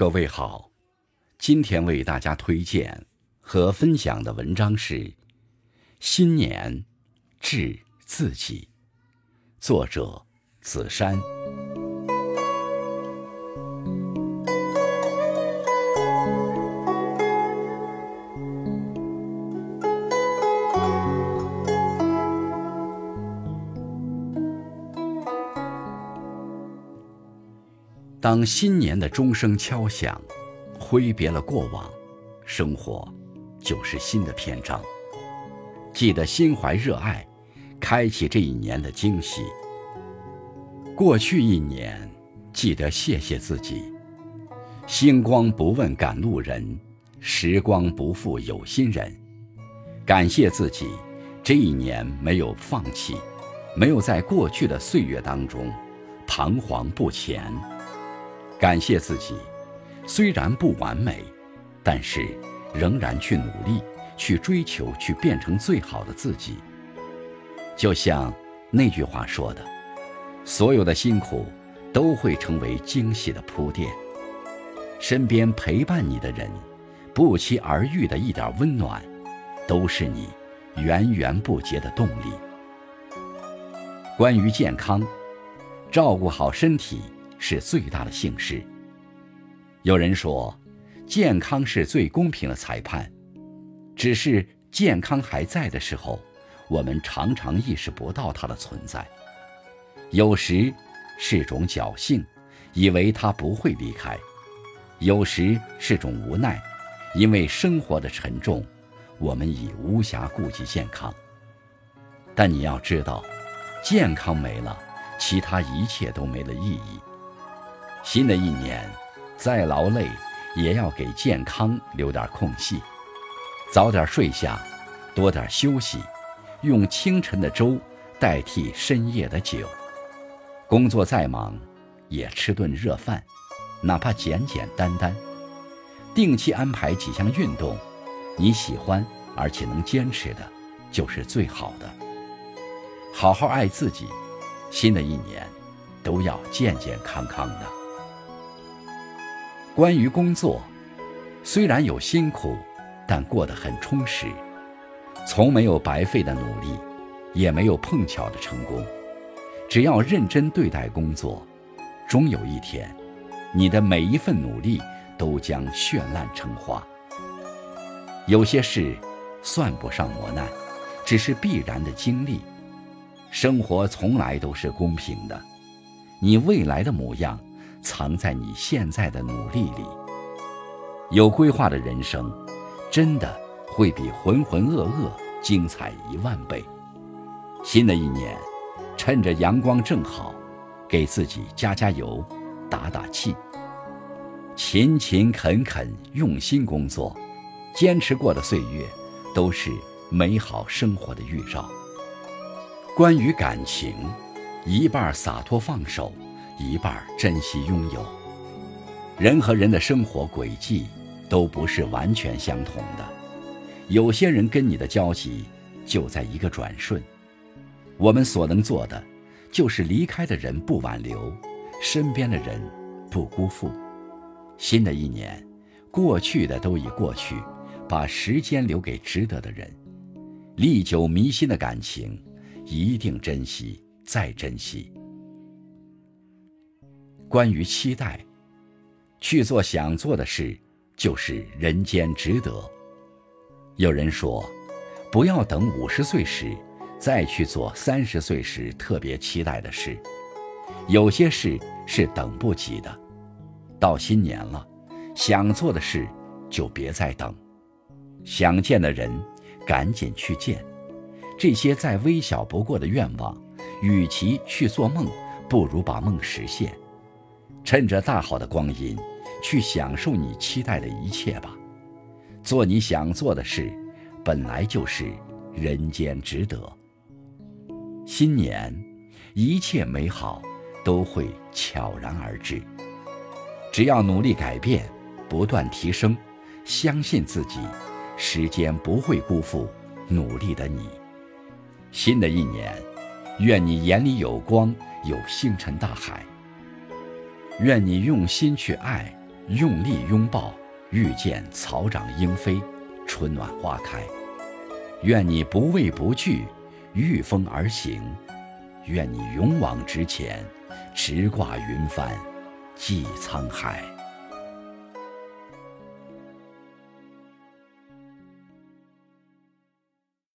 各位好，今天为大家推荐和分享的文章是《新年致自己》，作者子山。当新年的钟声敲响，挥别了过往，生活就是新的篇章。记得心怀热爱，开启这一年的惊喜。过去一年，记得谢谢自己。星光不问赶路人，时光不负有心人。感谢自己，这一年没有放弃，没有在过去的岁月当中彷徨不前。感谢自己，虽然不完美，但是仍然去努力，去追求，去变成最好的自己。就像那句话说的：“所有的辛苦都会成为惊喜的铺垫。”身边陪伴你的人，不期而遇的一点温暖，都是你源源不竭的动力。关于健康，照顾好身体。是最大的幸事。有人说，健康是最公平的裁判，只是健康还在的时候，我们常常意识不到它的存在。有时是种侥幸，以为它不会离开；有时是种无奈，因为生活的沉重，我们已无暇顾及健康。但你要知道，健康没了，其他一切都没了意义。新的一年，再劳累，也要给健康留点空隙，早点睡下，多点休息，用清晨的粥代替深夜的酒。工作再忙，也吃顿热饭，哪怕简简单单。定期安排几项运动，你喜欢而且能坚持的，就是最好的。好好爱自己，新的一年，都要健健康康的。关于工作，虽然有辛苦，但过得很充实，从没有白费的努力，也没有碰巧的成功。只要认真对待工作，终有一天，你的每一份努力都将绚烂成花。有些事算不上磨难，只是必然的经历。生活从来都是公平的，你未来的模样。藏在你现在的努力里。有规划的人生，真的会比浑浑噩噩精彩一万倍。新的一年，趁着阳光正好，给自己加加油，打打气。勤勤恳恳用心工作，坚持过的岁月，都是美好生活的预兆。关于感情，一半洒脱放手。一半珍惜拥有。人和人的生活轨迹都不是完全相同的，有些人跟你的交集就在一个转瞬。我们所能做的，就是离开的人不挽留，身边的人不辜负。新的一年，过去的都已过去，把时间留给值得的人。历久弥新的感情，一定珍惜，再珍惜。关于期待，去做想做的事，就是人间值得。有人说，不要等五十岁时，再去做三十岁时特别期待的事。有些事是等不及的。到新年了，想做的事就别再等，想见的人赶紧去见。这些再微小不过的愿望，与其去做梦，不如把梦实现。趁着大好的光阴，去享受你期待的一切吧。做你想做的事，本来就是人间值得。新年，一切美好都会悄然而至。只要努力改变，不断提升，相信自己，时间不会辜负努力的你。新的一年，愿你眼里有光，有星辰大海。愿你用心去爱，用力拥抱，遇见草长莺飞，春暖花开。愿你不畏不惧，御风而行；愿你勇往直前，直挂云帆，济沧海。